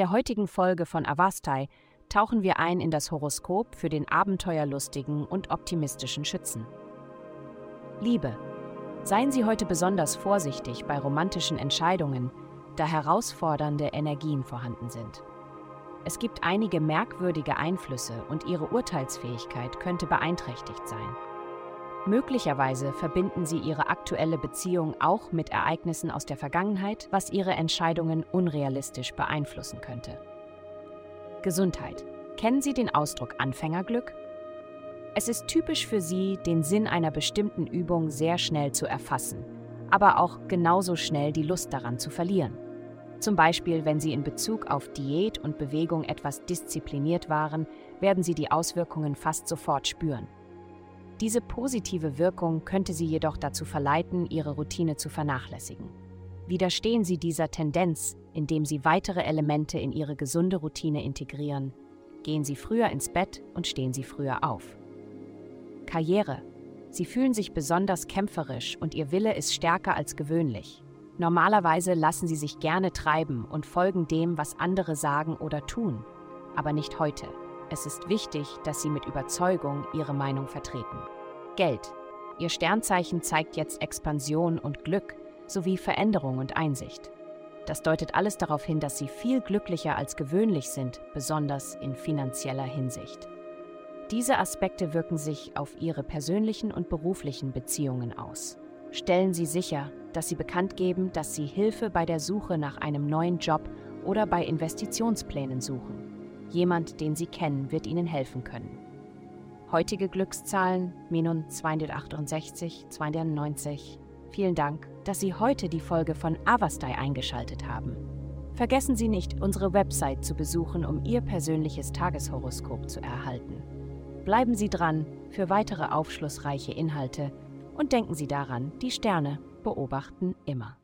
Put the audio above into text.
der heutigen Folge von Avastai tauchen wir ein in das Horoskop für den abenteuerlustigen und optimistischen Schützen. Liebe. Seien Sie heute besonders vorsichtig bei romantischen Entscheidungen, da herausfordernde Energien vorhanden sind. Es gibt einige merkwürdige Einflüsse und Ihre Urteilsfähigkeit könnte beeinträchtigt sein. Möglicherweise verbinden Sie Ihre aktuelle Beziehung auch mit Ereignissen aus der Vergangenheit, was Ihre Entscheidungen unrealistisch beeinflussen könnte. Gesundheit. Kennen Sie den Ausdruck Anfängerglück? Es ist typisch für Sie, den Sinn einer bestimmten Übung sehr schnell zu erfassen, aber auch genauso schnell die Lust daran zu verlieren. Zum Beispiel, wenn Sie in Bezug auf Diät und Bewegung etwas diszipliniert waren, werden Sie die Auswirkungen fast sofort spüren. Diese positive Wirkung könnte Sie jedoch dazu verleiten, Ihre Routine zu vernachlässigen. Widerstehen Sie dieser Tendenz, indem Sie weitere Elemente in Ihre gesunde Routine integrieren. Gehen Sie früher ins Bett und stehen Sie früher auf. Karriere. Sie fühlen sich besonders kämpferisch und Ihr Wille ist stärker als gewöhnlich. Normalerweise lassen Sie sich gerne treiben und folgen dem, was andere sagen oder tun, aber nicht heute. Es ist wichtig, dass Sie mit Überzeugung Ihre Meinung vertreten. Geld. Ihr Sternzeichen zeigt jetzt Expansion und Glück sowie Veränderung und Einsicht. Das deutet alles darauf hin, dass Sie viel glücklicher als gewöhnlich sind, besonders in finanzieller Hinsicht. Diese Aspekte wirken sich auf Ihre persönlichen und beruflichen Beziehungen aus. Stellen Sie sicher, dass Sie bekannt geben, dass Sie Hilfe bei der Suche nach einem neuen Job oder bei Investitionsplänen suchen. Jemand, den Sie kennen, wird Ihnen helfen können. Heutige Glückszahlen Minun 268, 290. Vielen Dank, dass Sie heute die Folge von Avastai eingeschaltet haben. Vergessen Sie nicht, unsere Website zu besuchen, um Ihr persönliches Tageshoroskop zu erhalten. Bleiben Sie dran für weitere aufschlussreiche Inhalte und denken Sie daran, die Sterne beobachten immer.